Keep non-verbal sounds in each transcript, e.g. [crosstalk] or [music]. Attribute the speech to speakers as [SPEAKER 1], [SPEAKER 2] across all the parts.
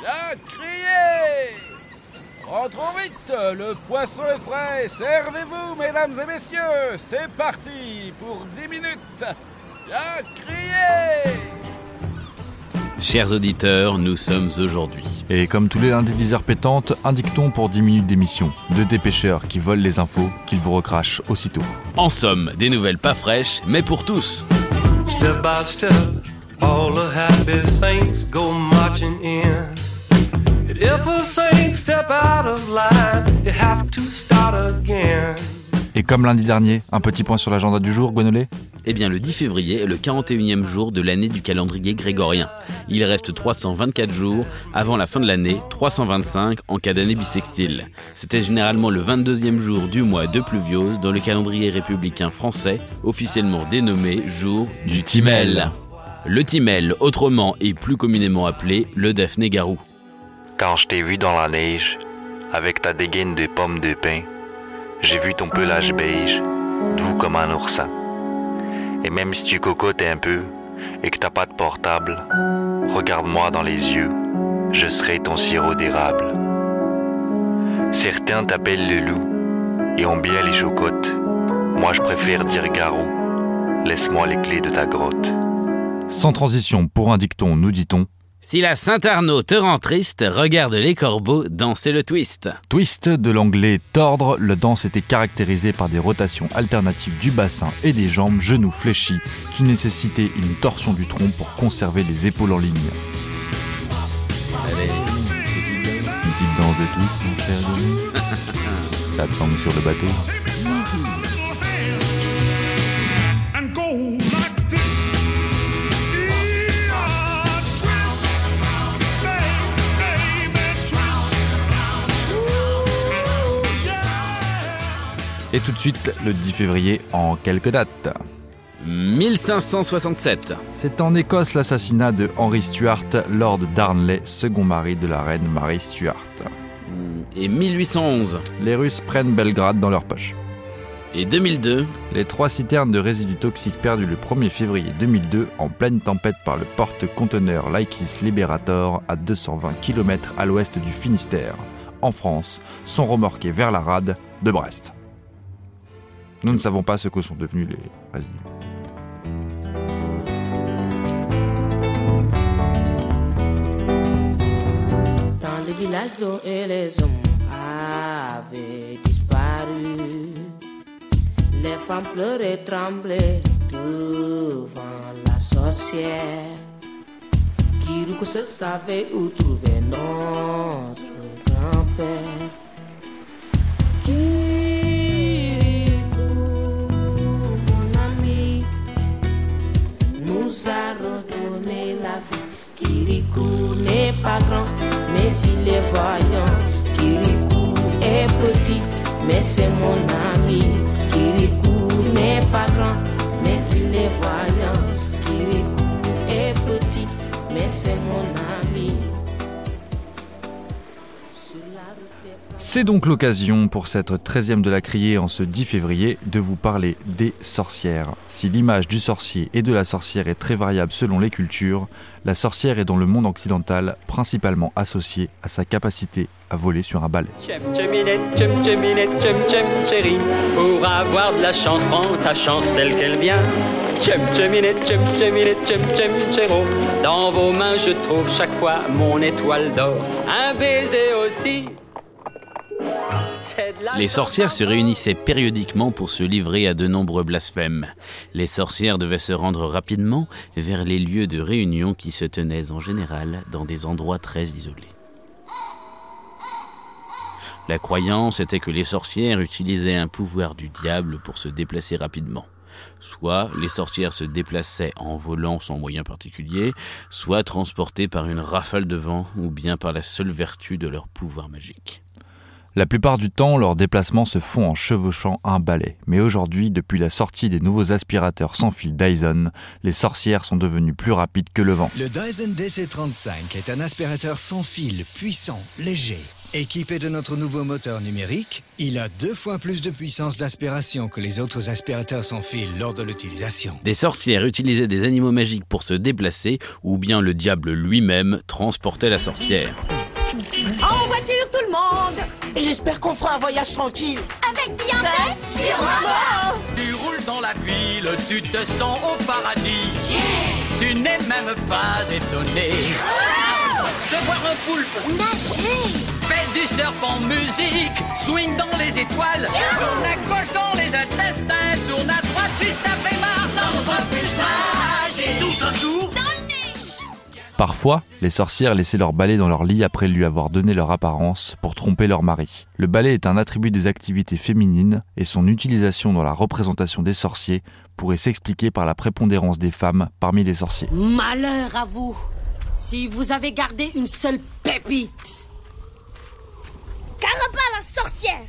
[SPEAKER 1] Bien crié Rentrons vite, le poisson est frais, servez-vous mesdames et messieurs, c'est parti pour 10 minutes. Bien crié
[SPEAKER 2] Chers auditeurs, nous sommes aujourd'hui.
[SPEAKER 3] Et comme tous les lundis 10 heures pétantes, un dicton pour 10 minutes d'émission. Deux dépêcheurs qui volent les infos, qu'ils vous recrachent aussitôt.
[SPEAKER 2] En somme, des nouvelles pas fraîches, mais pour tous.
[SPEAKER 4] Step by step, all the happy saints go marching in. And if a saint step out of line, you have to start again.
[SPEAKER 3] Et comme lundi dernier, un petit point sur l'agenda du jour, Gonolé
[SPEAKER 2] Eh bien, le 10 février est le 41e jour de l'année du calendrier grégorien. Il reste 324 jours avant la fin de l'année, 325 en cas d'année bissextile. C'était généralement le 22e jour du mois de pluviose dans le calendrier républicain français, officiellement dénommé jour du Timel. Le Timel, autrement et plus communément appelé le Daphné-Garou.
[SPEAKER 5] Quand je t'ai vu dans la neige, avec ta dégaine de pommes de pin, j'ai vu ton pelage beige, doux comme un oursin. Et même si tu cocottes un peu et que t'as pas de portable, regarde-moi dans les yeux, je serai ton sirop d'érable. Certains t'appellent le loup et ont bien les chocottes. Moi je préfère dire garou. Laisse-moi les clés de ta grotte.
[SPEAKER 3] Sans transition, pour un dicton, nous dit-on
[SPEAKER 2] Si la Saint-Arnaud te rend triste, regarde les corbeaux danser le twist.
[SPEAKER 3] Twist de l'anglais tordre, le danse était caractérisée par des rotations alternatives du bassin et des jambes genoux fléchis qui nécessitaient une torsion du tronc pour conserver les épaules en ligne. Une petite danse de twist, mon cher. [laughs] Ça tombe sur le bateau? Et tout de suite, le 10 février, en quelques dates.
[SPEAKER 2] 1567.
[SPEAKER 3] C'est en Écosse l'assassinat de Henry Stuart, Lord Darnley, second mari de la reine Marie Stuart.
[SPEAKER 2] Et 1811.
[SPEAKER 3] Les Russes prennent Belgrade dans leur poche.
[SPEAKER 2] Et 2002.
[SPEAKER 3] Les trois citernes de résidus toxiques perdues le 1er février 2002 en pleine tempête par le porte-conteneur Laikis Liberator à 220 km à l'ouest du Finistère, en France, sont remorqués vers la rade de Brest. Nous ne savons pas ce que sont devenus les résidus.
[SPEAKER 6] Dans les villages, l'eau et les hommes avaient disparu. Les femmes pleuraient, tremblaient devant la sorcière. Kiruko se savait où trouver notre grand-père. Il est petit, mais c'est mon ami.
[SPEAKER 3] Donc l'occasion pour cette 13e de la criée en ce 10 février de vous parler des sorcières. Si l'image du sorcier et de la sorcière est très variable selon les cultures, la sorcière est dans le monde occidental principalement associée à sa capacité à voler sur un balai.
[SPEAKER 7] Tchem tcheminette, tchem tcheminette, tchem tchem chérie. Pour avoir de la chance, prends ta chance telle qu'elle vient. Tchem tcheminette, tchem tcheminette, tchem tchem chéro. Dans vos mains, je trouve chaque fois mon étoile d'or. Un baiser aussi.
[SPEAKER 2] Les sorcières se réunissaient périodiquement pour se livrer à de nombreux blasphèmes. Les sorcières devaient se rendre rapidement vers les lieux de réunion qui se tenaient en général dans des endroits très isolés. La croyance était que les sorcières utilisaient un pouvoir du diable pour se déplacer rapidement. Soit les sorcières se déplaçaient en volant sans moyen particulier, soit transportées par une rafale de vent ou bien par la seule vertu de leur pouvoir magique.
[SPEAKER 3] La plupart du temps, leurs déplacements se font en chevauchant un balai. Mais aujourd'hui, depuis la sortie des nouveaux aspirateurs sans fil Dyson, les sorcières sont devenues plus rapides que le vent.
[SPEAKER 8] Le Dyson DC35 est un aspirateur sans fil, puissant, léger. Équipé de notre nouveau moteur numérique, il a deux fois plus de puissance d'aspiration que les autres aspirateurs sans fil lors de l'utilisation.
[SPEAKER 2] Des sorcières utilisaient des animaux magiques pour se déplacer, ou bien le diable lui-même transportait la sorcière.
[SPEAKER 6] En voiture, tout le monde
[SPEAKER 9] J'espère qu'on fera un voyage tranquille.
[SPEAKER 6] Avec Beyoncé Sûrement
[SPEAKER 7] Tu roules dans la ville, tu te sens au paradis. Tu n'es même pas étonné de voir un poulpe
[SPEAKER 6] Nager
[SPEAKER 7] Fais du surf en musique, swing dans les étoiles, tourne à gauche dans les intestins, tourne à droite juste après marre, dans votre. Tout un jour,
[SPEAKER 3] Parfois, les sorcières laissaient leur balai dans leur lit après lui avoir donné leur apparence pour tromper leur mari. Le balai est un attribut des activités féminines et son utilisation dans la représentation des sorciers pourrait s'expliquer par la prépondérance des femmes parmi les sorciers.
[SPEAKER 10] Malheur à vous si vous avez gardé une seule pépite.
[SPEAKER 11] Carapa la sorcière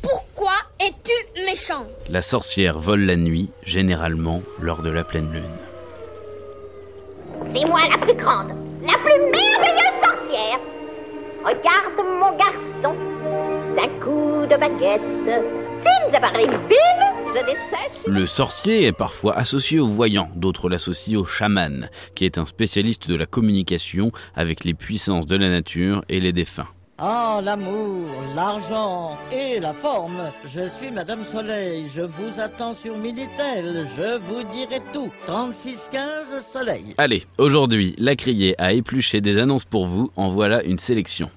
[SPEAKER 11] Pourquoi es-tu méchante?
[SPEAKER 2] La sorcière vole la nuit, généralement lors de la pleine lune.
[SPEAKER 12] C'est moi la plus grande, la plus merveilleuse sorcière. Regarde mon garçon, d'un coup de baguette. S'il.
[SPEAKER 2] Le sorcier est parfois associé au voyant, d'autres l'associent au chaman, qui est un spécialiste de la communication avec les puissances de la nature et les défunts.
[SPEAKER 13] Ah, l'amour, l'argent et la forme. Je suis Madame Soleil. Je vous attends sur Minitel. Je vous dirai tout. 3615 Soleil.
[SPEAKER 2] Allez, aujourd'hui, la criée a épluché des annonces pour vous, en voilà une sélection.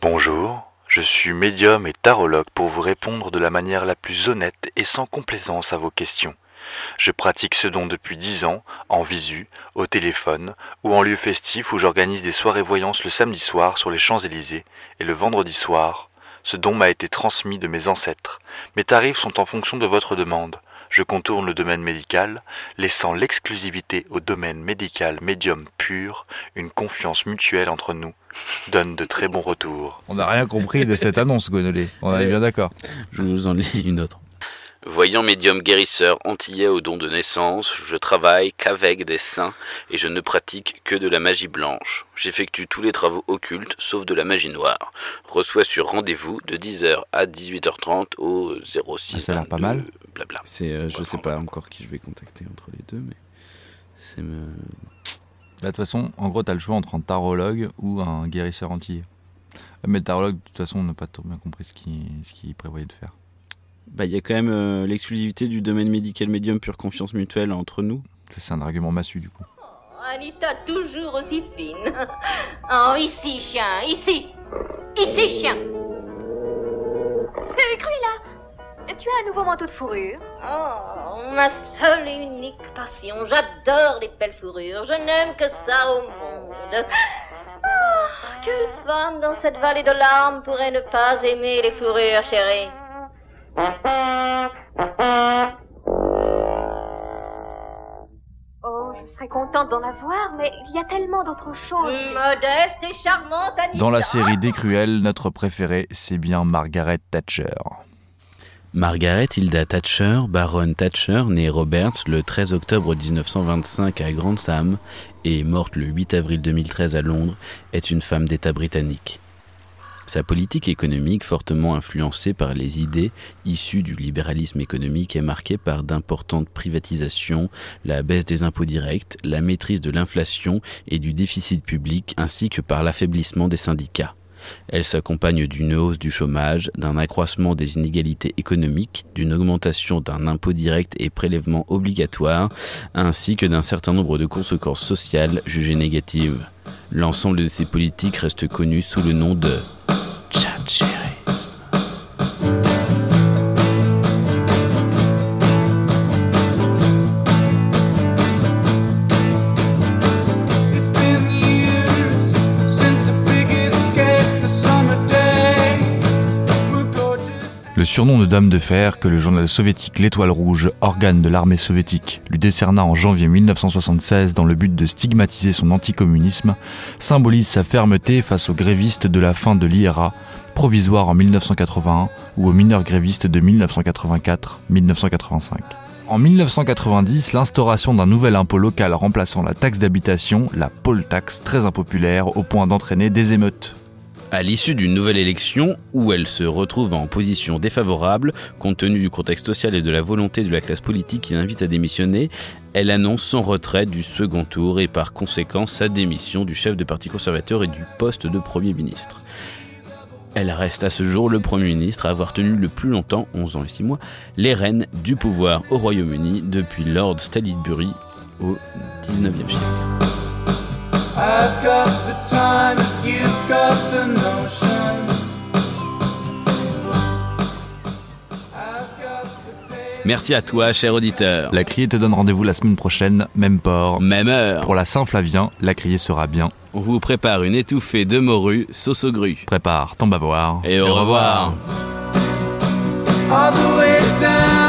[SPEAKER 5] Bonjour, je suis médium et tarologue pour vous répondre de la manière la plus honnête et sans complaisance à vos questions. Je pratique ce don depuis 10 ans, en visu, au téléphone ou en lieu festif où j'organise des soirées voyances le samedi soir sur les Champs-Élysées et le vendredi soir. Ce don m'a été transmis de mes ancêtres. Mes tarifs sont en fonction de votre demande. Je contourne le domaine médical, laissant l'exclusivité au domaine médical médium pur, une confiance mutuelle entre nous donne de très bons retours.
[SPEAKER 3] On n'a rien compris de cette annonce, Gonolé. On est bien d'accord.
[SPEAKER 2] Je vous en lis une autre. Voyant médium guérisseur antillais au don de naissance, je travaille qu'avec des saints et je ne pratique que de la magie blanche. J'effectue tous les travaux occultes sauf de la magie noire. Reçois sur rendez-vous de 10h à 18h30 au 06.
[SPEAKER 3] Ah, ça a l'air pas mal.
[SPEAKER 2] Blabla.
[SPEAKER 14] C'est, euh, je sais pas encore qui je vais contacter entre les deux, mais c'est me...
[SPEAKER 3] Bah, De toute façon, en gros, t'as le choix entre un tarologue ou un guérisseur antillais. Mais le tarologue, de toute façon, on n'a pas trop bien compris ce qu'il ce qu'il prévoyait de faire.
[SPEAKER 14] Bah, il y a quand même euh, l'exclusivité du domaine médical médium pure confiance mutuelle entre nous.
[SPEAKER 3] Ça, c'est un argument massu, du coup.
[SPEAKER 12] Anita, toujours aussi fine. [laughs] Oh, ici, chien, ici. Ici, chien.
[SPEAKER 15] Euh, Cruella, tu as un nouveau manteau de fourrure
[SPEAKER 12] Oh, ma seule et unique passion. J'adore les belles fourrures. Je n'aime que ça au monde. Oh, quelle femme dans cette vallée de larmes pourrait ne pas aimer les fourrures, chérie
[SPEAKER 15] Oh, je serais contente d'en avoir, mais il y a tellement d'autres choses.
[SPEAKER 12] Modeste et charmante Anita.
[SPEAKER 3] Dans la série des Cruels, notre préférée, c'est bien Margaret Thatcher.
[SPEAKER 2] Margaret Hilda Thatcher, baronne Thatcher, née Roberts le 13 octobre 1925 à Grantham et morte le 8 avril 2013 à Londres, est une femme d'État britannique. Sa politique économique, fortement influencée par les idées issues du libéralisme économique, est marquée par d'importantes privatisations, la baisse des impôts directs, la maîtrise de l'inflation et du déficit public, ainsi que par l'affaiblissement des syndicats. Elle s'accompagne d'une hausse du chômage, d'un accroissement des inégalités économiques, d'une augmentation d'un impôt direct et prélèvement obligatoire, ainsi que d'un certain nombre de conséquences sociales jugées négatives. L'ensemble de ces politiques reste connu sous le nom de
[SPEAKER 3] Le surnom de Dame de Fer que le journal soviétique L'Étoile Rouge, organe de l'armée soviétique, lui décerna en janvier 1976 dans le but de stigmatiser son anticommunisme, symbolise sa fermeté face aux grévistes de la fin de l'IRA, provisoire en 1981, ou aux mineurs grévistes de 1984-1985. En 1990, l'instauration d'un nouvel impôt local remplaçant la taxe d'habitation, la poll tax très impopulaire, au point d'entraîner des émeutes.
[SPEAKER 2] À l'issue d'une nouvelle élection, où elle se retrouve en position défavorable, compte tenu du contexte social et de la volonté de la classe politique qui l'invite à démissionner, elle annonce son retrait du second tour et par conséquent sa démission du chef de parti conservateur et du poste de Premier ministre. Elle reste à ce jour le Premier ministre à avoir tenu le plus longtemps, 11 ans et 6 mois, les rênes du pouvoir au Royaume-Uni depuis Lord Salisbury au 19e siècle. Merci à toi, cher auditeur.
[SPEAKER 3] La Criée te donne rendez-vous la semaine prochaine, même port.
[SPEAKER 2] Même heure.
[SPEAKER 3] Pour la Saint-Flavien, la Criée sera bien.
[SPEAKER 2] On vous prépare une étouffée de morue, sauce au gru.
[SPEAKER 3] Prépare ton bavoir.
[SPEAKER 2] Et au revoir.
[SPEAKER 16] The way down